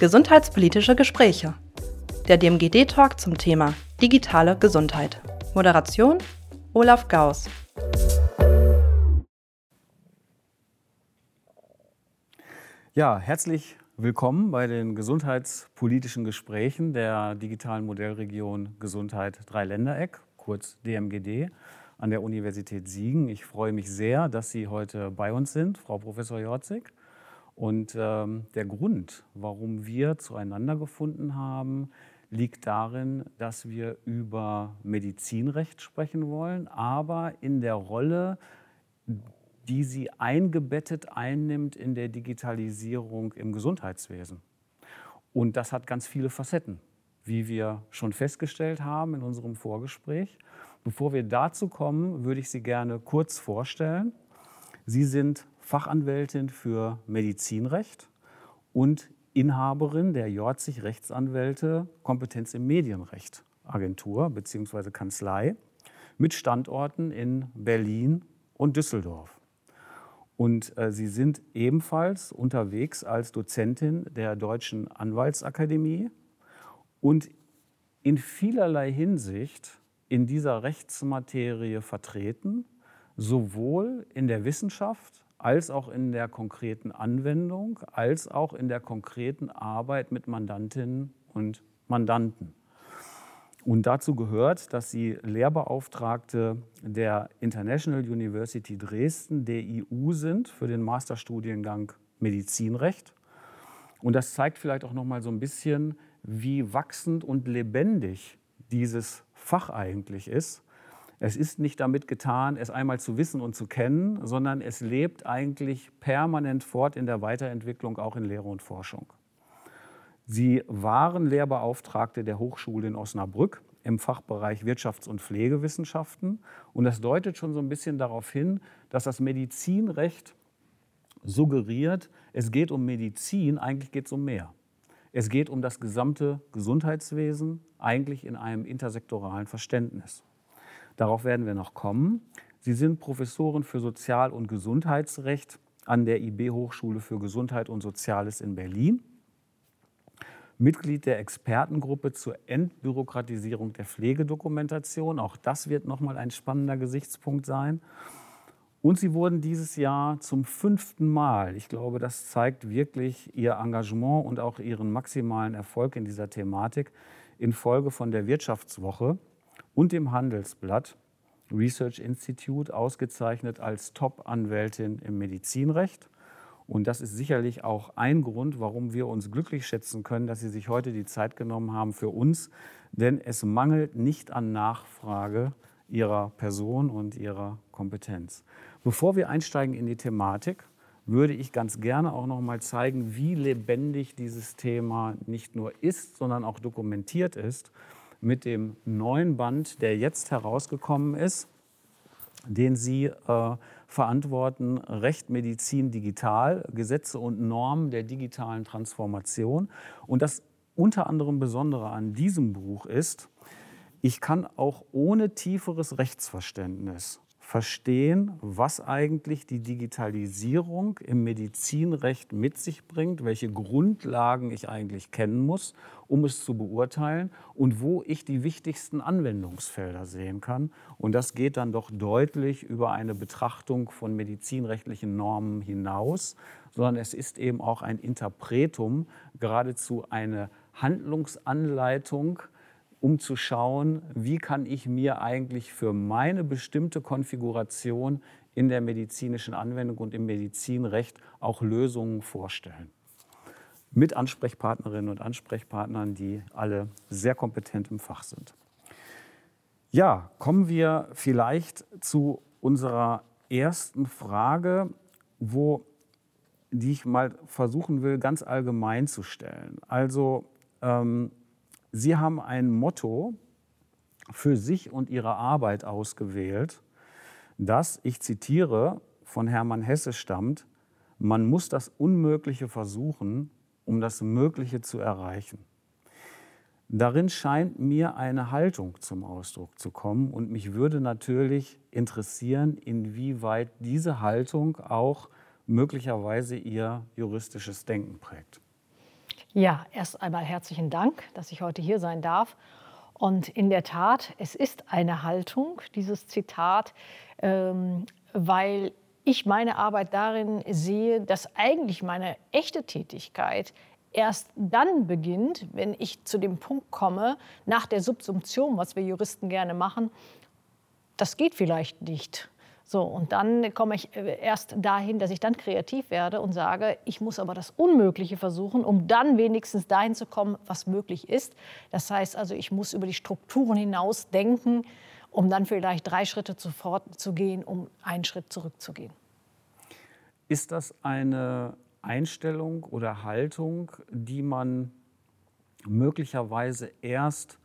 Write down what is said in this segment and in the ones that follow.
Gesundheitspolitische Gespräche. Der DMGD-Talk zum Thema digitale Gesundheit. Moderation Olaf Gauss. Ja, herzlich willkommen bei den gesundheitspolitischen Gesprächen der digitalen Modellregion Gesundheit Dreiländereck, kurz DMGD, an der Universität Siegen. Ich freue mich sehr, dass Sie heute bei uns sind, Frau Professor Jorzig. Und ähm, der Grund, warum wir zueinander gefunden haben, liegt darin, dass wir über Medizinrecht sprechen wollen, aber in der Rolle, die sie eingebettet einnimmt in der Digitalisierung im Gesundheitswesen. Und das hat ganz viele Facetten, wie wir schon festgestellt haben in unserem Vorgespräch. Bevor wir dazu kommen, würde ich Sie gerne kurz vorstellen. Sie sind Fachanwältin für Medizinrecht und Inhaberin der Jorzig Rechtsanwälte Kompetenz im Medienrecht Agentur bzw. Kanzlei mit Standorten in Berlin und Düsseldorf. Und äh, Sie sind ebenfalls unterwegs als Dozentin der Deutschen Anwaltsakademie und in vielerlei Hinsicht in dieser Rechtsmaterie vertreten, sowohl in der Wissenschaft als auch in der konkreten Anwendung, als auch in der konkreten Arbeit mit Mandantinnen und Mandanten. Und dazu gehört, dass sie Lehrbeauftragte der International University Dresden, DIU, sind für den Masterstudiengang Medizinrecht. Und das zeigt vielleicht auch noch mal so ein bisschen, wie wachsend und lebendig dieses Fach eigentlich ist es ist nicht damit getan, es einmal zu wissen und zu kennen, sondern es lebt eigentlich permanent fort in der Weiterentwicklung, auch in Lehre und Forschung. Sie waren Lehrbeauftragte der Hochschule in Osnabrück im Fachbereich Wirtschafts- und Pflegewissenschaften. Und das deutet schon so ein bisschen darauf hin, dass das Medizinrecht suggeriert, es geht um Medizin, eigentlich geht es um mehr. Es geht um das gesamte Gesundheitswesen, eigentlich in einem intersektoralen Verständnis. Darauf werden wir noch kommen. Sie sind Professorin für Sozial- und Gesundheitsrecht an der IB Hochschule für Gesundheit und Soziales in Berlin. Mitglied der Expertengruppe zur Entbürokratisierung der Pflegedokumentation. Auch das wird nochmal ein spannender Gesichtspunkt sein. Und sie wurden dieses Jahr zum fünften Mal, ich glaube, das zeigt wirklich ihr Engagement und auch ihren maximalen Erfolg in dieser Thematik, in Folge von der Wirtschaftswoche und dem Handelsblatt Research Institute ausgezeichnet als Top-Anwältin im Medizinrecht. Und das ist sicherlich auch ein Grund, warum wir uns glücklich schätzen können, dass Sie sich heute die Zeit genommen haben für uns. Denn es mangelt nicht an Nachfrage Ihrer Person und Ihrer Kompetenz. Bevor wir einsteigen in die Thematik, würde ich ganz gerne auch noch mal zeigen, wie lebendig dieses Thema nicht nur ist, sondern auch dokumentiert ist mit dem neuen Band, der jetzt herausgekommen ist, den Sie äh, verantworten, Recht, Medizin, Digital, Gesetze und Normen der digitalen Transformation. Und das unter anderem Besondere an diesem Buch ist, ich kann auch ohne tieferes Rechtsverständnis verstehen, was eigentlich die Digitalisierung im Medizinrecht mit sich bringt, welche Grundlagen ich eigentlich kennen muss, um es zu beurteilen und wo ich die wichtigsten Anwendungsfelder sehen kann. Und das geht dann doch deutlich über eine Betrachtung von medizinrechtlichen Normen hinaus, sondern es ist eben auch ein Interpretum, geradezu eine Handlungsanleitung, um zu schauen, wie kann ich mir eigentlich für meine bestimmte Konfiguration in der medizinischen Anwendung und im Medizinrecht auch Lösungen vorstellen. Mit Ansprechpartnerinnen und Ansprechpartnern, die alle sehr kompetent im Fach sind. Ja, kommen wir vielleicht zu unserer ersten Frage, wo die ich mal versuchen will, ganz allgemein zu stellen. Also ähm, Sie haben ein Motto für sich und Ihre Arbeit ausgewählt, das, ich zitiere, von Hermann Hesse stammt, man muss das Unmögliche versuchen, um das Mögliche zu erreichen. Darin scheint mir eine Haltung zum Ausdruck zu kommen und mich würde natürlich interessieren, inwieweit diese Haltung auch möglicherweise Ihr juristisches Denken prägt. Ja, erst einmal herzlichen Dank, dass ich heute hier sein darf. Und in der Tat, es ist eine Haltung, dieses Zitat, ähm, weil ich meine Arbeit darin sehe, dass eigentlich meine echte Tätigkeit erst dann beginnt, wenn ich zu dem Punkt komme, nach der Subsumption, was wir Juristen gerne machen, das geht vielleicht nicht. So, und dann komme ich äh, erst dahin, dass ich dann kreativ werde und sage, ich muss aber das Unmögliche versuchen, um dann wenigstens dahin zu kommen, was möglich ist. Das heißt also, ich muss über die Strukturen hinaus denken, um dann vielleicht drei Schritte zuvor zu gehen, um einen Schritt zurückzugehen. Ist das eine Einstellung oder Haltung, die man möglicherweise erst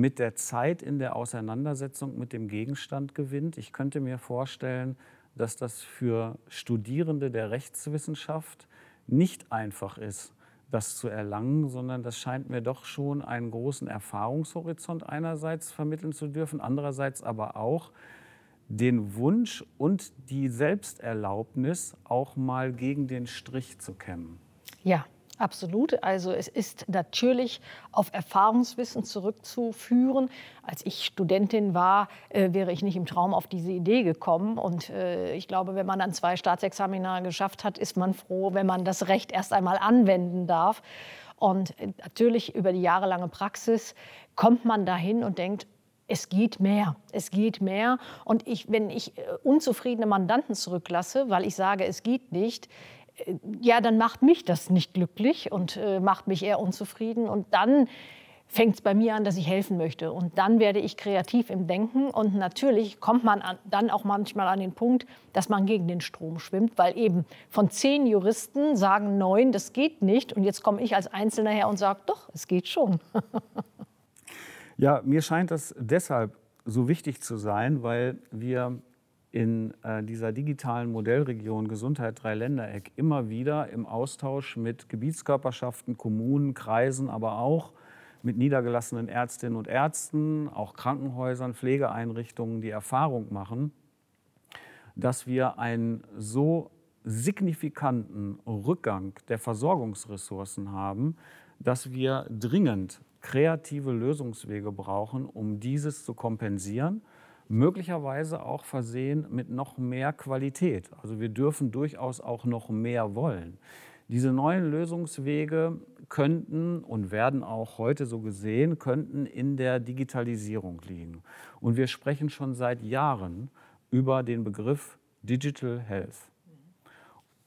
mit der Zeit in der Auseinandersetzung mit dem Gegenstand gewinnt. Ich könnte mir vorstellen, dass das für Studierende der Rechtswissenschaft nicht einfach ist, das zu erlangen, sondern das scheint mir doch schon einen großen Erfahrungshorizont einerseits vermitteln zu dürfen, andererseits aber auch den Wunsch und die Selbsterlaubnis, auch mal gegen den Strich zu kämmen. Ja, Absolut. Also es ist natürlich auf Erfahrungswissen zurückzuführen. Als ich Studentin war, äh, wäre ich nicht im Traum auf diese Idee gekommen. Und äh, ich glaube, wenn man dann zwei Staatsexamina geschafft hat, ist man froh, wenn man das Recht erst einmal anwenden darf. Und äh, natürlich über die jahrelange Praxis kommt man dahin und denkt, es geht mehr, es geht mehr. Und ich, wenn ich äh, unzufriedene Mandanten zurücklasse, weil ich sage, es geht nicht, ja, dann macht mich das nicht glücklich und äh, macht mich eher unzufrieden. Und dann fängt es bei mir an, dass ich helfen möchte. Und dann werde ich kreativ im Denken. Und natürlich kommt man an, dann auch manchmal an den Punkt, dass man gegen den Strom schwimmt, weil eben von zehn Juristen sagen neun, das geht nicht. Und jetzt komme ich als Einzelner her und sage, doch, es geht schon. ja, mir scheint das deshalb so wichtig zu sein, weil wir in äh, dieser digitalen Modellregion Gesundheit Dreiländereck immer wieder im Austausch mit Gebietskörperschaften, Kommunen, Kreisen, aber auch mit niedergelassenen Ärztinnen und Ärzten, auch Krankenhäusern, Pflegeeinrichtungen die Erfahrung machen, dass wir einen so signifikanten Rückgang der Versorgungsressourcen haben, dass wir dringend kreative Lösungswege brauchen, um dieses zu kompensieren möglicherweise auch versehen mit noch mehr Qualität. Also wir dürfen durchaus auch noch mehr wollen. Diese neuen Lösungswege könnten und werden auch heute so gesehen, könnten in der Digitalisierung liegen. Und wir sprechen schon seit Jahren über den Begriff Digital Health.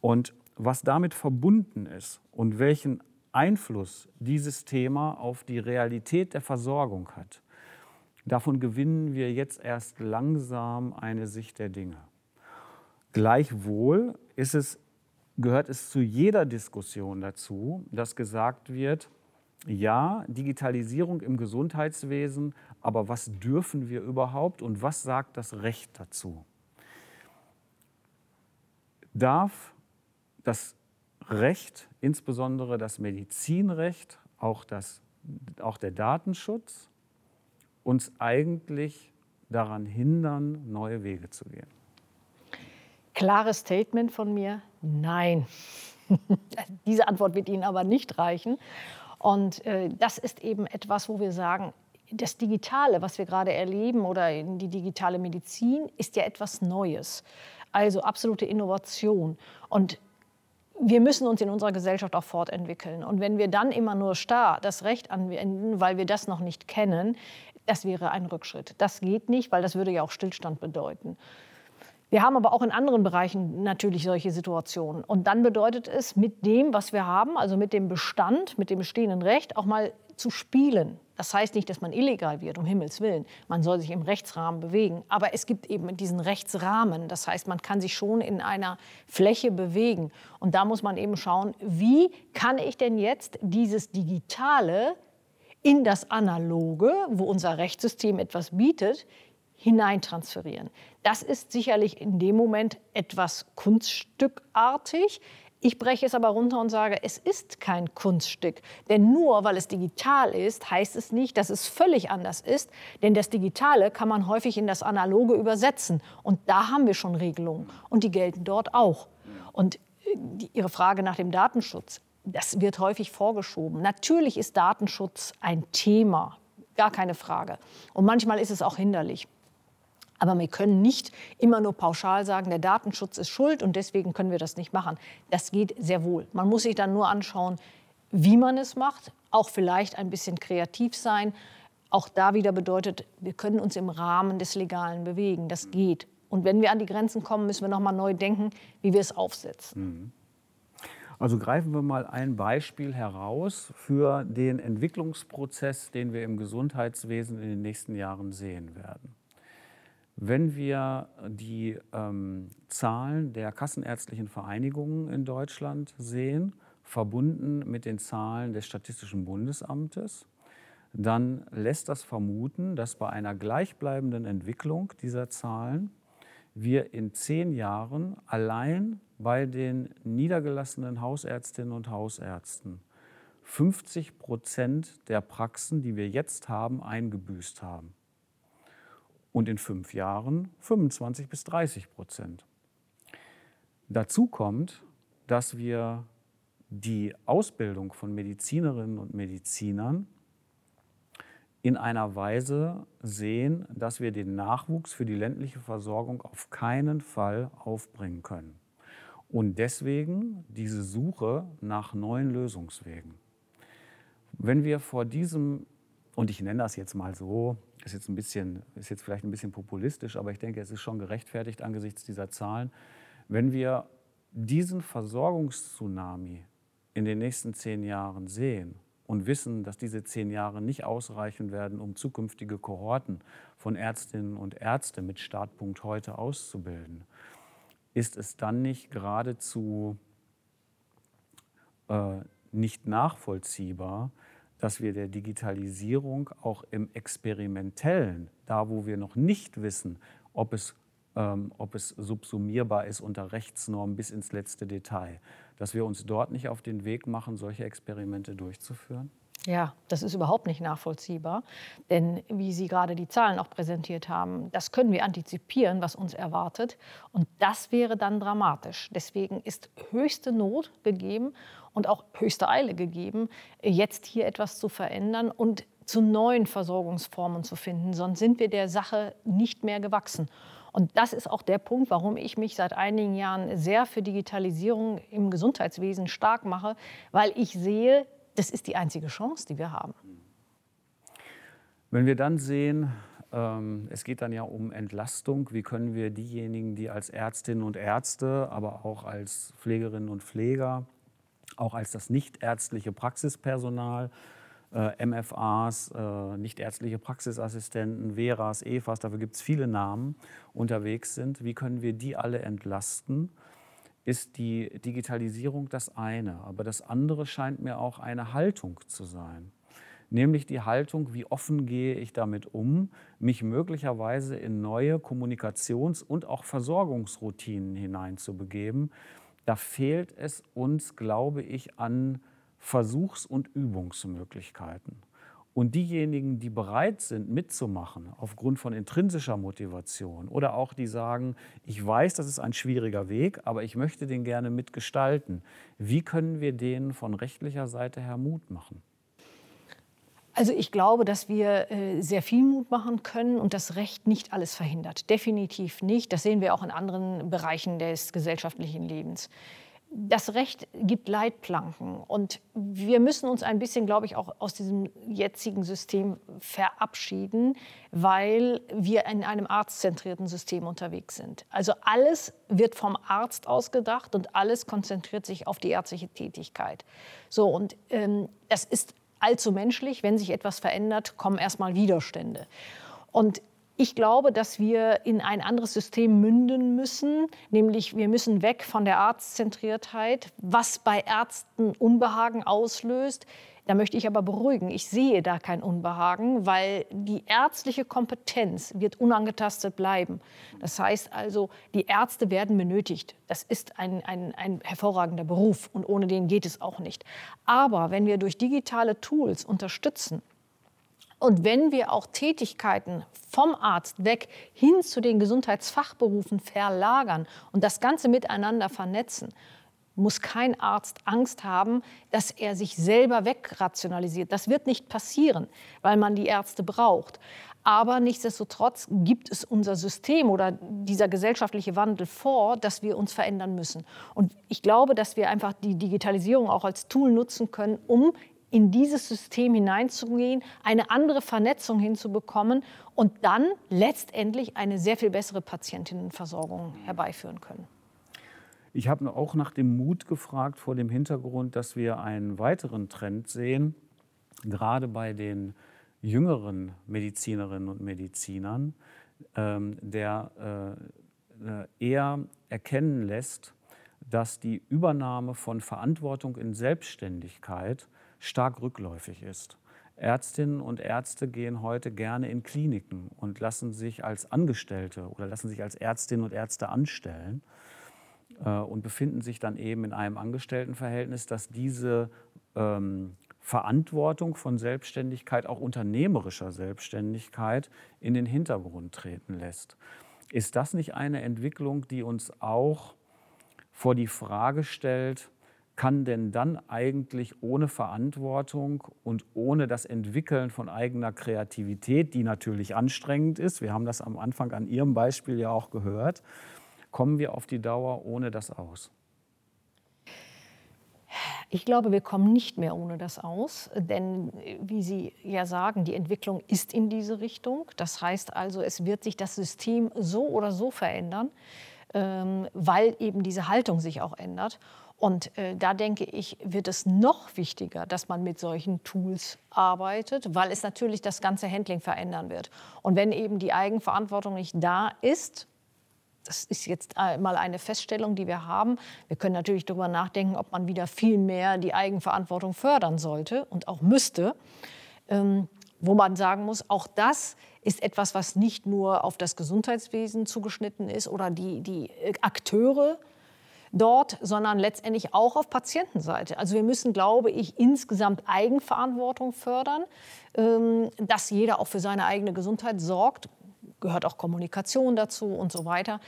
Und was damit verbunden ist und welchen Einfluss dieses Thema auf die Realität der Versorgung hat, Davon gewinnen wir jetzt erst langsam eine Sicht der Dinge. Gleichwohl es, gehört es zu jeder Diskussion dazu, dass gesagt wird, ja, Digitalisierung im Gesundheitswesen, aber was dürfen wir überhaupt und was sagt das Recht dazu? Darf das Recht, insbesondere das Medizinrecht, auch, das, auch der Datenschutz, uns eigentlich daran hindern, neue Wege zu gehen? Klares Statement von mir, nein. Diese Antwort wird Ihnen aber nicht reichen. Und äh, das ist eben etwas, wo wir sagen, das Digitale, was wir gerade erleben oder die digitale Medizin, ist ja etwas Neues. Also absolute Innovation. Und wir müssen uns in unserer Gesellschaft auch fortentwickeln. Und wenn wir dann immer nur starr das Recht anwenden, weil wir das noch nicht kennen, das wäre ein Rückschritt. Das geht nicht, weil das würde ja auch Stillstand bedeuten. Wir haben aber auch in anderen Bereichen natürlich solche Situationen. Und dann bedeutet es, mit dem, was wir haben, also mit dem Bestand, mit dem bestehenden Recht, auch mal zu spielen. Das heißt nicht, dass man illegal wird, um Himmels Willen. Man soll sich im Rechtsrahmen bewegen. Aber es gibt eben diesen Rechtsrahmen. Das heißt, man kann sich schon in einer Fläche bewegen. Und da muss man eben schauen, wie kann ich denn jetzt dieses Digitale in das Analoge, wo unser Rechtssystem etwas bietet, hineintransferieren. Das ist sicherlich in dem Moment etwas kunststückartig. Ich breche es aber runter und sage, es ist kein Kunststück. Denn nur weil es digital ist, heißt es nicht, dass es völlig anders ist. Denn das Digitale kann man häufig in das Analoge übersetzen. Und da haben wir schon Regelungen. Und die gelten dort auch. Und die, Ihre Frage nach dem Datenschutz. Das wird häufig vorgeschoben. Natürlich ist Datenschutz ein Thema, gar keine Frage. Und manchmal ist es auch hinderlich. Aber wir können nicht immer nur pauschal sagen, der Datenschutz ist schuld und deswegen können wir das nicht machen. Das geht sehr wohl. Man muss sich dann nur anschauen, wie man es macht, auch vielleicht ein bisschen kreativ sein. Auch da wieder bedeutet, wir können uns im Rahmen des Legalen bewegen. Das geht. Und wenn wir an die Grenzen kommen, müssen wir noch mal neu denken, wie wir es aufsetzen. Mhm. Also greifen wir mal ein Beispiel heraus für den Entwicklungsprozess, den wir im Gesundheitswesen in den nächsten Jahren sehen werden. Wenn wir die ähm, Zahlen der kassenärztlichen Vereinigungen in Deutschland sehen, verbunden mit den Zahlen des Statistischen Bundesamtes, dann lässt das vermuten, dass bei einer gleichbleibenden Entwicklung dieser Zahlen wir in zehn Jahren allein bei den niedergelassenen Hausärztinnen und Hausärzten 50 Prozent der Praxen, die wir jetzt haben, eingebüßt haben. Und in fünf Jahren 25 bis 30 Prozent. Dazu kommt, dass wir die Ausbildung von Medizinerinnen und Medizinern in einer Weise sehen, dass wir den Nachwuchs für die ländliche Versorgung auf keinen Fall aufbringen können. Und deswegen diese Suche nach neuen Lösungswegen. Wenn wir vor diesem, und ich nenne das jetzt mal so, ist jetzt, ein bisschen, ist jetzt vielleicht ein bisschen populistisch, aber ich denke, es ist schon gerechtfertigt angesichts dieser Zahlen, wenn wir diesen Versorgungstsunami in den nächsten zehn Jahren sehen und wissen, dass diese zehn Jahre nicht ausreichen werden, um zukünftige Kohorten von Ärztinnen und Ärzten mit Startpunkt heute auszubilden, ist es dann nicht geradezu äh, nicht nachvollziehbar, dass wir der Digitalisierung auch im Experimentellen, da wo wir noch nicht wissen, ob es, ähm, ob es subsumierbar ist unter Rechtsnormen bis ins letzte Detail, dass wir uns dort nicht auf den Weg machen, solche Experimente durchzuführen? Ja, das ist überhaupt nicht nachvollziehbar. Denn wie Sie gerade die Zahlen auch präsentiert haben, das können wir antizipieren, was uns erwartet. Und das wäre dann dramatisch. Deswegen ist höchste Not gegeben und auch höchste Eile gegeben, jetzt hier etwas zu verändern und zu neuen Versorgungsformen zu finden. Sonst sind wir der Sache nicht mehr gewachsen. Und das ist auch der Punkt, warum ich mich seit einigen Jahren sehr für Digitalisierung im Gesundheitswesen stark mache, weil ich sehe, das ist die einzige Chance, die wir haben. Wenn wir dann sehen, ähm, es geht dann ja um Entlastung. Wie können wir diejenigen, die als Ärztinnen und Ärzte, aber auch als Pflegerinnen und Pfleger, auch als das nichtärztliche Praxispersonal, äh, MFAs, äh, nichtärztliche Praxisassistenten, Veras, EFAs, dafür gibt es viele Namen, unterwegs sind, wie können wir die alle entlasten? Ist die Digitalisierung das eine, aber das andere scheint mir auch eine Haltung zu sein. Nämlich die Haltung, wie offen gehe ich damit um, mich möglicherweise in neue Kommunikations- und auch Versorgungsroutinen hineinzubegeben. Da fehlt es uns, glaube ich, an Versuchs- und Übungsmöglichkeiten. Und diejenigen, die bereit sind, mitzumachen, aufgrund von intrinsischer Motivation oder auch die sagen, ich weiß, das ist ein schwieriger Weg, aber ich möchte den gerne mitgestalten, wie können wir denen von rechtlicher Seite her Mut machen? Also ich glaube, dass wir äh, sehr viel Mut machen können und das Recht nicht alles verhindert. Definitiv nicht. Das sehen wir auch in anderen Bereichen des gesellschaftlichen Lebens das Recht gibt Leitplanken und wir müssen uns ein bisschen, glaube ich, auch aus diesem jetzigen System verabschieden, weil wir in einem arztzentrierten System unterwegs sind. Also alles wird vom Arzt ausgedacht und alles konzentriert sich auf die ärztliche Tätigkeit. So und ähm, das ist allzu menschlich. Wenn sich etwas verändert, kommen erstmal Widerstände. Und ich glaube, dass wir in ein anderes System münden müssen, nämlich wir müssen weg von der Arztzentriertheit, was bei Ärzten Unbehagen auslöst. Da möchte ich aber beruhigen. Ich sehe da kein Unbehagen, weil die ärztliche Kompetenz wird unangetastet bleiben. Das heißt also, die Ärzte werden benötigt. Das ist ein, ein, ein hervorragender Beruf und ohne den geht es auch nicht. Aber wenn wir durch digitale Tools unterstützen, und wenn wir auch Tätigkeiten vom Arzt weg hin zu den Gesundheitsfachberufen verlagern und das Ganze miteinander vernetzen, muss kein Arzt Angst haben, dass er sich selber wegrationalisiert. Das wird nicht passieren, weil man die Ärzte braucht. Aber nichtsdestotrotz gibt es unser System oder dieser gesellschaftliche Wandel vor, dass wir uns verändern müssen. Und ich glaube, dass wir einfach die Digitalisierung auch als Tool nutzen können, um in dieses System hineinzugehen, eine andere Vernetzung hinzubekommen und dann letztendlich eine sehr viel bessere Patientinnenversorgung herbeiführen können. Ich habe auch nach dem Mut gefragt vor dem Hintergrund, dass wir einen weiteren Trend sehen, gerade bei den jüngeren Medizinerinnen und Medizinern, ähm, der äh, eher erkennen lässt, dass die Übernahme von Verantwortung in Selbstständigkeit stark rückläufig ist. Ärztinnen und Ärzte gehen heute gerne in Kliniken und lassen sich als Angestellte oder lassen sich als Ärztinnen und Ärzte anstellen äh, und befinden sich dann eben in einem Angestelltenverhältnis, das diese ähm, Verantwortung von Selbstständigkeit, auch unternehmerischer Selbstständigkeit, in den Hintergrund treten lässt. Ist das nicht eine Entwicklung, die uns auch vor die Frage stellt, kann denn dann eigentlich ohne Verantwortung und ohne das Entwickeln von eigener Kreativität, die natürlich anstrengend ist, wir haben das am Anfang an Ihrem Beispiel ja auch gehört, kommen wir auf die Dauer ohne das aus? Ich glaube, wir kommen nicht mehr ohne das aus, denn wie Sie ja sagen, die Entwicklung ist in diese Richtung. Das heißt also, es wird sich das System so oder so verändern, ähm, weil eben diese Haltung sich auch ändert. Und äh, da denke ich, wird es noch wichtiger, dass man mit solchen Tools arbeitet, weil es natürlich das ganze Handling verändern wird. Und wenn eben die Eigenverantwortung nicht da ist, das ist jetzt mal eine Feststellung, die wir haben. Wir können natürlich darüber nachdenken, ob man wieder viel mehr die Eigenverantwortung fördern sollte und auch müsste. Ähm, wo man sagen muss, auch das ist etwas, was nicht nur auf das Gesundheitswesen zugeschnitten ist oder die, die Akteure dort, sondern letztendlich auch auf Patientenseite. Also wir müssen, glaube ich, insgesamt Eigenverantwortung fördern, ähm, dass jeder auch für seine eigene Gesundheit sorgt. Gehört auch Kommunikation dazu und so weiter.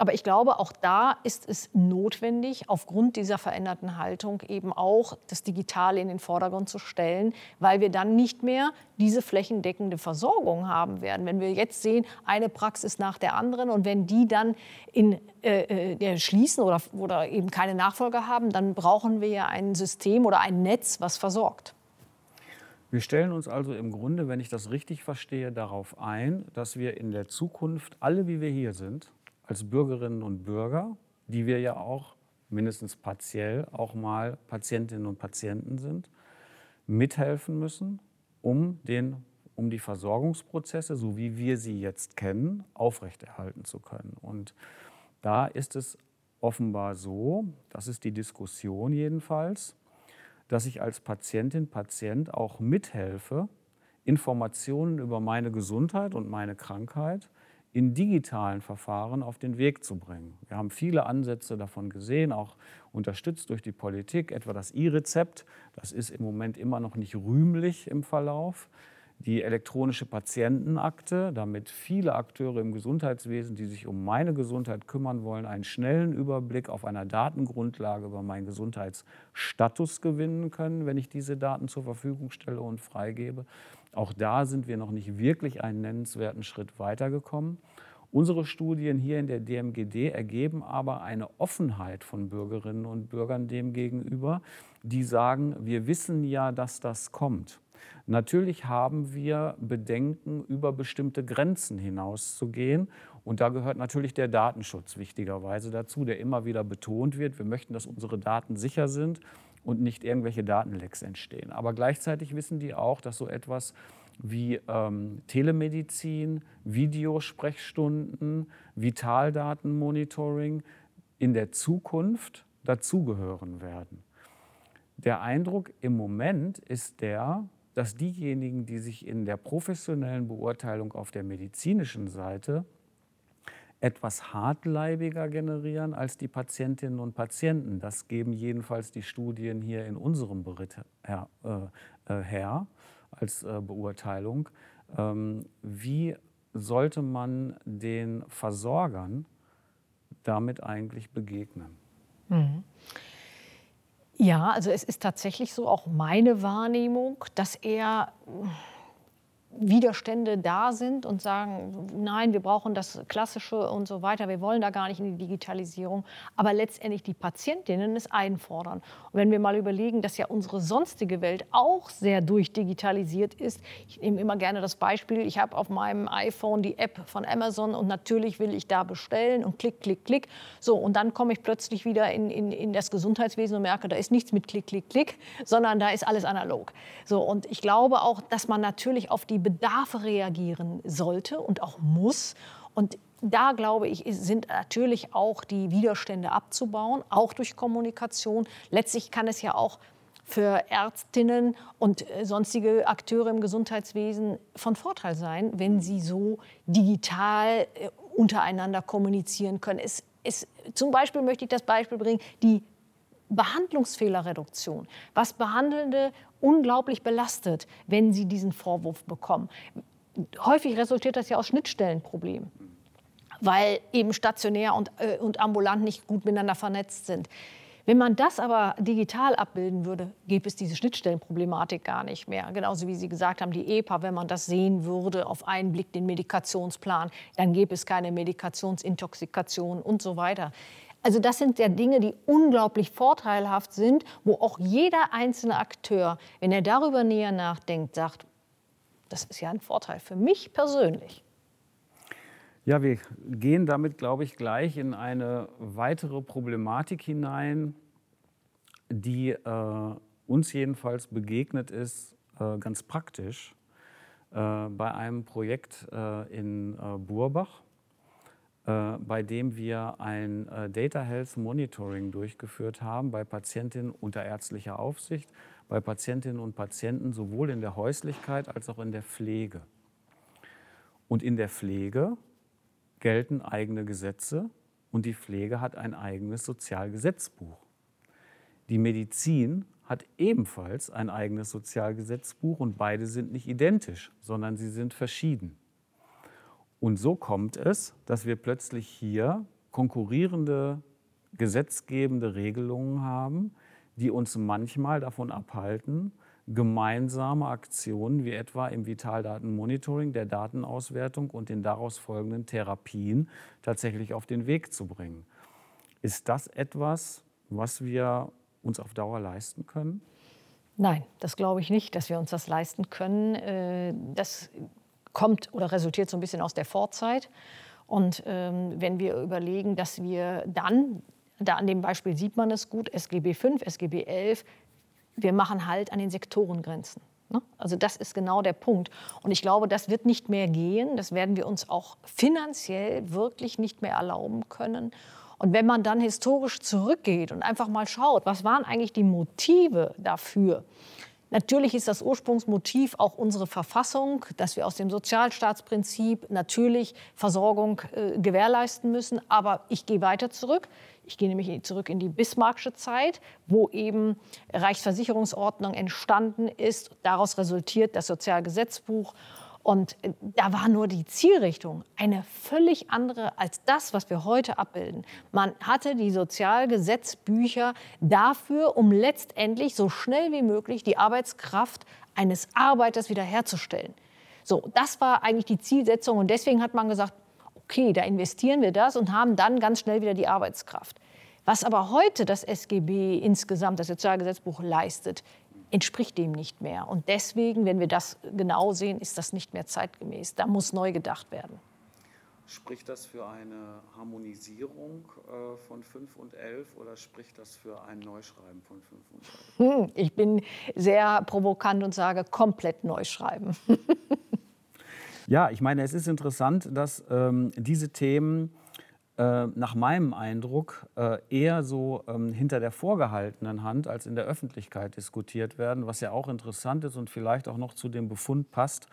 Aber ich glaube, auch da ist es notwendig, aufgrund dieser veränderten Haltung eben auch das Digitale in den Vordergrund zu stellen, weil wir dann nicht mehr diese flächendeckende Versorgung haben werden. Wenn wir jetzt sehen, eine Praxis nach der anderen und wenn die dann in, äh, äh, schließen oder, oder eben keine Nachfolger haben, dann brauchen wir ja ein System oder ein Netz, was versorgt. Wir stellen uns also im Grunde, wenn ich das richtig verstehe, darauf ein, dass wir in der Zukunft alle, wie wir hier sind, als Bürgerinnen und Bürger, die wir ja auch mindestens partiell auch mal Patientinnen und Patienten sind, mithelfen müssen, um, den, um die Versorgungsprozesse, so wie wir sie jetzt kennen, aufrechterhalten zu können. Und da ist es offenbar so, das ist die Diskussion jedenfalls, dass ich als Patientin, Patient auch mithelfe, Informationen über meine Gesundheit und meine Krankheit in digitalen Verfahren auf den Weg zu bringen. Wir haben viele Ansätze davon gesehen, auch unterstützt durch die Politik, etwa das E-Rezept. Das ist im Moment immer noch nicht rühmlich im Verlauf. Die elektronische Patientenakte, damit viele Akteure im Gesundheitswesen, die sich um meine Gesundheit kümmern wollen, einen schnellen Überblick auf einer Datengrundlage über meinen Gesundheitsstatus gewinnen können, wenn ich diese Daten zur Verfügung stelle und freigebe. Auch da sind wir noch nicht wirklich einen nennenswerten Schritt weitergekommen. Unsere Studien hier in der DMGD ergeben aber eine Offenheit von Bürgerinnen und Bürgern dem gegenüber, die sagen, wir wissen ja, dass das kommt. Natürlich haben wir Bedenken, über bestimmte Grenzen hinauszugehen. Und da gehört natürlich der Datenschutz wichtigerweise dazu, der immer wieder betont wird. Wir möchten, dass unsere Daten sicher sind und nicht irgendwelche Datenlecks entstehen. Aber gleichzeitig wissen die auch, dass so etwas wie ähm, Telemedizin, Videosprechstunden, Vitaldatenmonitoring in der Zukunft dazugehören werden. Der Eindruck im Moment ist der, dass diejenigen, die sich in der professionellen Beurteilung auf der medizinischen Seite etwas hartleibiger generieren als die Patientinnen und Patienten. Das geben jedenfalls die Studien hier in unserem Bericht her, äh, äh, her als äh, Beurteilung. Ähm, wie sollte man den Versorgern damit eigentlich begegnen? Mhm. Ja, also es ist tatsächlich so, auch meine Wahrnehmung, dass er Widerstände da sind und sagen, nein, wir brauchen das Klassische und so weiter, wir wollen da gar nicht in die Digitalisierung, aber letztendlich die Patientinnen es einfordern. Und wenn wir mal überlegen, dass ja unsere sonstige Welt auch sehr durchdigitalisiert ist, ich nehme immer gerne das Beispiel, ich habe auf meinem iPhone die App von Amazon und natürlich will ich da bestellen und klick, klick, klick. So, und dann komme ich plötzlich wieder in, in, in das Gesundheitswesen und merke, da ist nichts mit klick, klick, klick, sondern da ist alles analog. So, und ich glaube auch, dass man natürlich auf die Bedarfe reagieren sollte und auch muss. Und da glaube ich, sind natürlich auch die Widerstände abzubauen, auch durch Kommunikation. Letztlich kann es ja auch für Ärztinnen und äh, sonstige Akteure im Gesundheitswesen von Vorteil sein, wenn sie so digital äh, untereinander kommunizieren können. Es, es, zum Beispiel möchte ich das Beispiel bringen, die Behandlungsfehlerreduktion, was Behandelnde unglaublich belastet, wenn sie diesen Vorwurf bekommen. Häufig resultiert das ja aus Schnittstellenproblemen, weil eben stationär und, äh, und ambulant nicht gut miteinander vernetzt sind. Wenn man das aber digital abbilden würde, gäbe es diese Schnittstellenproblematik gar nicht mehr. Genauso wie Sie gesagt haben, die EPA, wenn man das sehen würde, auf einen Blick den Medikationsplan, dann gäbe es keine Medikationsintoxikation und so weiter. Also das sind ja Dinge, die unglaublich vorteilhaft sind, wo auch jeder einzelne Akteur, wenn er darüber näher nachdenkt, sagt, das ist ja ein Vorteil für mich persönlich. Ja, wir gehen damit, glaube ich, gleich in eine weitere Problematik hinein, die äh, uns jedenfalls begegnet ist, äh, ganz praktisch, äh, bei einem Projekt äh, in äh, Burbach bei dem wir ein äh, Data Health Monitoring durchgeführt haben bei Patientinnen unter ärztlicher Aufsicht, bei Patientinnen und Patienten sowohl in der Häuslichkeit als auch in der Pflege. Und in der Pflege gelten eigene Gesetze und die Pflege hat ein eigenes Sozialgesetzbuch. Die Medizin hat ebenfalls ein eigenes Sozialgesetzbuch und beide sind nicht identisch, sondern sie sind verschieden. Und so kommt es, dass wir plötzlich hier konkurrierende gesetzgebende Regelungen haben, die uns manchmal davon abhalten, gemeinsame Aktionen wie etwa im Vitaldatenmonitoring, der Datenauswertung und den daraus folgenden Therapien tatsächlich auf den Weg zu bringen. Ist das etwas, was wir uns auf Dauer leisten können? Nein, das glaube ich nicht, dass wir uns das leisten können. Äh, das kommt oder resultiert so ein bisschen aus der Vorzeit. Und ähm, wenn wir überlegen, dass wir dann, da an dem Beispiel sieht man es gut, SGB 5, SGB 11, wir machen halt an den Sektorengrenzen. Ne? Also das ist genau der Punkt. Und ich glaube, das wird nicht mehr gehen. Das werden wir uns auch finanziell wirklich nicht mehr erlauben können. Und wenn man dann historisch zurückgeht und einfach mal schaut, was waren eigentlich die Motive dafür, Natürlich ist das Ursprungsmotiv auch unsere Verfassung, dass wir aus dem Sozialstaatsprinzip natürlich Versorgung äh, gewährleisten müssen. Aber ich gehe weiter zurück. Ich gehe nämlich zurück in die Bismarckische Zeit, wo eben Reichsversicherungsordnung entstanden ist. Daraus resultiert das Sozialgesetzbuch und äh, da war nur die Zielrichtung eine völlig andere als das, was wir heute abbilden. Man hatte die Sozialgesetzbücher dafür, um letztendlich so schnell wie möglich die Arbeitskraft eines Arbeiters wiederherzustellen. So, das war eigentlich die Zielsetzung und deswegen hat man gesagt, okay, da investieren wir das und haben dann ganz schnell wieder die Arbeitskraft. Was aber heute das SGB insgesamt, das Sozialgesetzbuch leistet, entspricht dem nicht mehr. Und deswegen, wenn wir das genau sehen, ist das nicht mehr zeitgemäß. Da muss neu gedacht werden. Spricht das für eine Harmonisierung äh, von 5 und 11 oder spricht das für ein Neuschreiben von 5 und 11? Hm, ich bin sehr provokant und sage komplett Neuschreiben. ja, ich meine, es ist interessant, dass ähm, diese Themen äh, nach meinem Eindruck äh, eher so ähm, hinter der vorgehaltenen Hand als in der Öffentlichkeit diskutiert werden, was ja auch interessant ist und vielleicht auch noch zu dem Befund passt,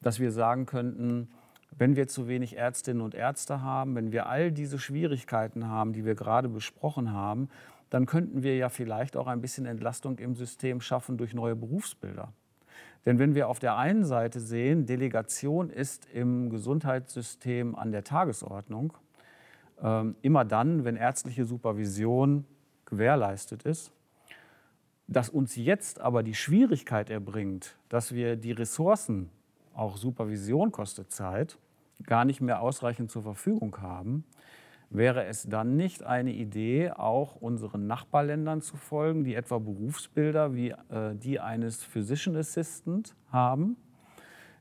dass wir sagen könnten, wenn wir zu wenig Ärztinnen und Ärzte haben, wenn wir all diese Schwierigkeiten haben, die wir gerade besprochen haben, dann könnten wir ja vielleicht auch ein bisschen Entlastung im System schaffen durch neue Berufsbilder. Denn wenn wir auf der einen Seite sehen, Delegation ist im Gesundheitssystem an der Tagesordnung, immer dann, wenn ärztliche Supervision gewährleistet ist, dass uns jetzt aber die Schwierigkeit erbringt, dass wir die Ressourcen, auch Supervision kostet Zeit, gar nicht mehr ausreichend zur Verfügung haben, wäre es dann nicht eine Idee, auch unseren Nachbarländern zu folgen, die etwa Berufsbilder wie äh, die eines Physician Assistant haben,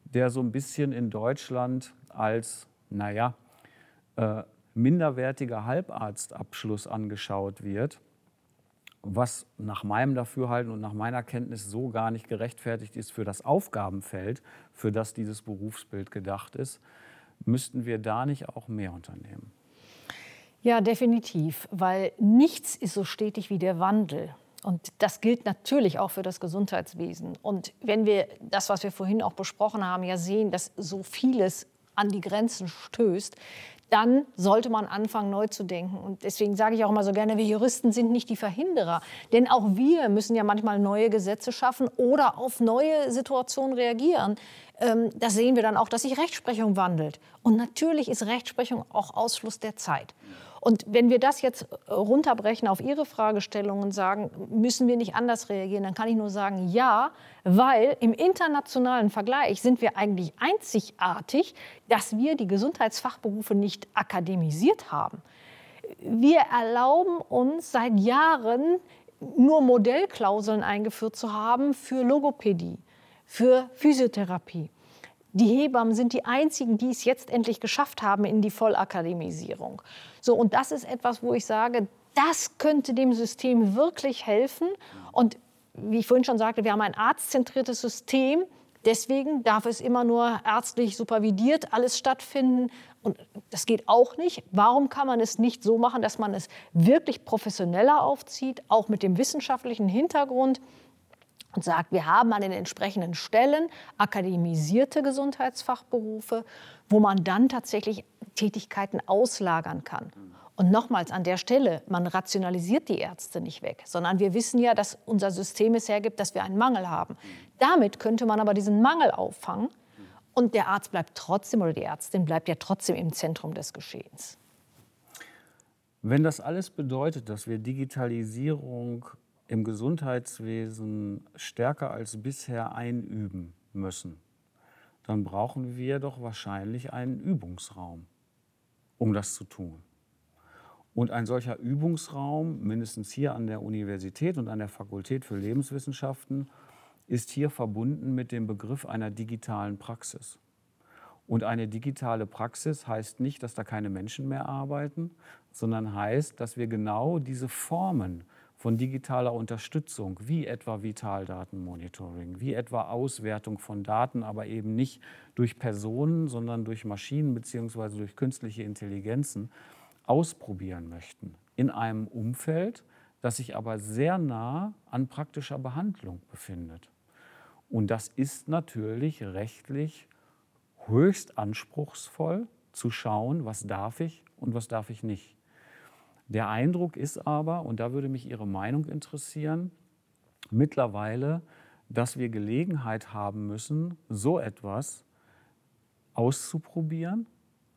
der so ein bisschen in Deutschland als, naja, äh, minderwertiger Halbarztabschluss angeschaut wird, was nach meinem Dafürhalten und nach meiner Kenntnis so gar nicht gerechtfertigt ist für das Aufgabenfeld, für das dieses Berufsbild gedacht ist, müssten wir da nicht auch mehr unternehmen? Ja, definitiv, weil nichts ist so stetig wie der Wandel. Und das gilt natürlich auch für das Gesundheitswesen. Und wenn wir das, was wir vorhin auch besprochen haben, ja sehen, dass so vieles an die Grenzen stößt, dann sollte man anfangen, neu zu denken. Und deswegen sage ich auch immer so gerne, wir Juristen sind nicht die Verhinderer. Denn auch wir müssen ja manchmal neue Gesetze schaffen oder auf neue Situationen reagieren. Ähm, das sehen wir dann auch, dass sich Rechtsprechung wandelt. Und natürlich ist Rechtsprechung auch Ausfluss der Zeit. Und wenn wir das jetzt runterbrechen auf Ihre Fragestellung und sagen, müssen wir nicht anders reagieren, dann kann ich nur sagen, ja, weil im internationalen Vergleich sind wir eigentlich einzigartig, dass wir die Gesundheitsfachberufe nicht akademisiert haben. Wir erlauben uns seit Jahren nur Modellklauseln eingeführt zu haben für Logopädie, für Physiotherapie. Die Hebammen sind die einzigen, die es jetzt endlich geschafft haben in die Vollakademisierung. So, und das ist etwas, wo ich sage, das könnte dem System wirklich helfen. Und wie ich vorhin schon sagte, wir haben ein arztzentriertes System. Deswegen darf es immer nur ärztlich supervidiert alles stattfinden. Und das geht auch nicht. Warum kann man es nicht so machen, dass man es wirklich professioneller aufzieht, auch mit dem wissenschaftlichen Hintergrund? Und sagt, wir haben an den entsprechenden Stellen akademisierte Gesundheitsfachberufe, wo man dann tatsächlich Tätigkeiten auslagern kann. Und nochmals an der Stelle, man rationalisiert die Ärzte nicht weg, sondern wir wissen ja, dass unser System es hergibt, dass wir einen Mangel haben. Damit könnte man aber diesen Mangel auffangen und der Arzt bleibt trotzdem oder die Ärztin bleibt ja trotzdem im Zentrum des Geschehens. Wenn das alles bedeutet, dass wir Digitalisierung im Gesundheitswesen stärker als bisher einüben müssen, dann brauchen wir doch wahrscheinlich einen Übungsraum, um das zu tun. Und ein solcher Übungsraum, mindestens hier an der Universität und an der Fakultät für Lebenswissenschaften, ist hier verbunden mit dem Begriff einer digitalen Praxis. Und eine digitale Praxis heißt nicht, dass da keine Menschen mehr arbeiten, sondern heißt, dass wir genau diese Formen von digitaler Unterstützung, wie etwa Vitaldatenmonitoring, wie etwa Auswertung von Daten, aber eben nicht durch Personen, sondern durch Maschinen bzw. durch künstliche Intelligenzen, ausprobieren möchten. In einem Umfeld, das sich aber sehr nah an praktischer Behandlung befindet. Und das ist natürlich rechtlich höchst anspruchsvoll zu schauen, was darf ich und was darf ich nicht. Der Eindruck ist aber, und da würde mich Ihre Meinung interessieren, mittlerweile, dass wir Gelegenheit haben müssen, so etwas auszuprobieren,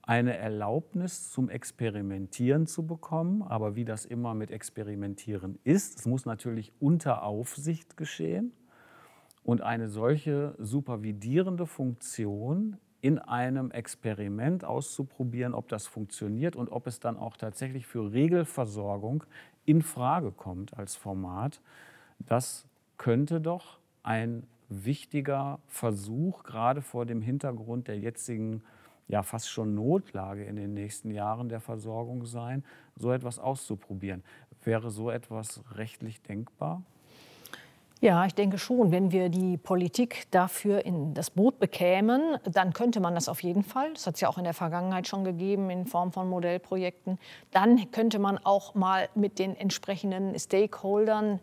eine Erlaubnis zum Experimentieren zu bekommen. Aber wie das immer mit Experimentieren ist, es muss natürlich unter Aufsicht geschehen. Und eine solche supervidierende Funktion in einem Experiment auszuprobieren, ob das funktioniert und ob es dann auch tatsächlich für Regelversorgung in Frage kommt als Format. Das könnte doch ein wichtiger Versuch, gerade vor dem Hintergrund der jetzigen ja fast schon Notlage in den nächsten Jahren der Versorgung sein, so etwas auszuprobieren. Wäre so etwas rechtlich denkbar? Ja, ich denke schon. Wenn wir die Politik dafür in das Boot bekämen, dann könnte man das auf jeden Fall. Das hat es ja auch in der Vergangenheit schon gegeben in Form von Modellprojekten. Dann könnte man auch mal mit den entsprechenden Stakeholdern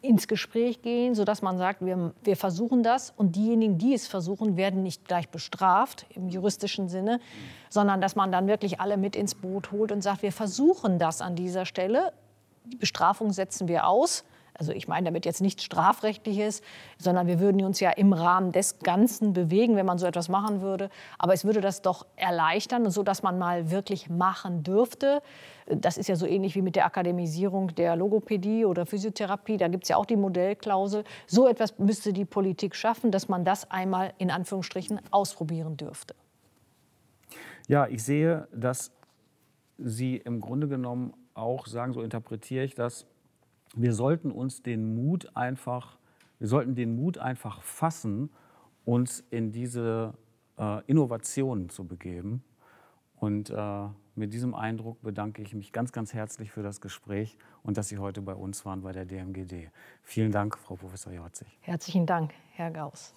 ins Gespräch gehen, sodass man sagt, wir, wir versuchen das und diejenigen, die es versuchen, werden nicht gleich bestraft im juristischen Sinne, sondern dass man dann wirklich alle mit ins Boot holt und sagt, wir versuchen das an dieser Stelle. Die Bestrafung setzen wir aus Also ich meine damit jetzt nichts Strafrechtliches, sondern wir würden uns ja im Rahmen des Ganzen bewegen, wenn man so etwas machen würde. Aber es würde das doch erleichtern, so dass man mal wirklich machen dürfte. Das ist ja so ähnlich wie mit der Akademisierung der Logopädie oder Physiotherapie. Da gibt es ja auch die Modellklausel. So etwas müsste die Politik schaffen, dass man das einmal in Anführungsstrichen ausprobieren dürfte. Ja, ich sehe, dass Sie im Grunde genommen auch sagen, so interpretiere ich das, wir sollten uns den Mut einfach, wir sollten den Mut einfach fassen, uns in diese äh, Innovationen zu begeben. Und äh, mit diesem Eindruck bedanke ich mich ganz, ganz herzlich für das Gespräch und dass Sie heute bei uns waren bei der DMGD. Vielen Dank, Frau Professor Jorzig. Herzlichen Dank, Herr Gauss.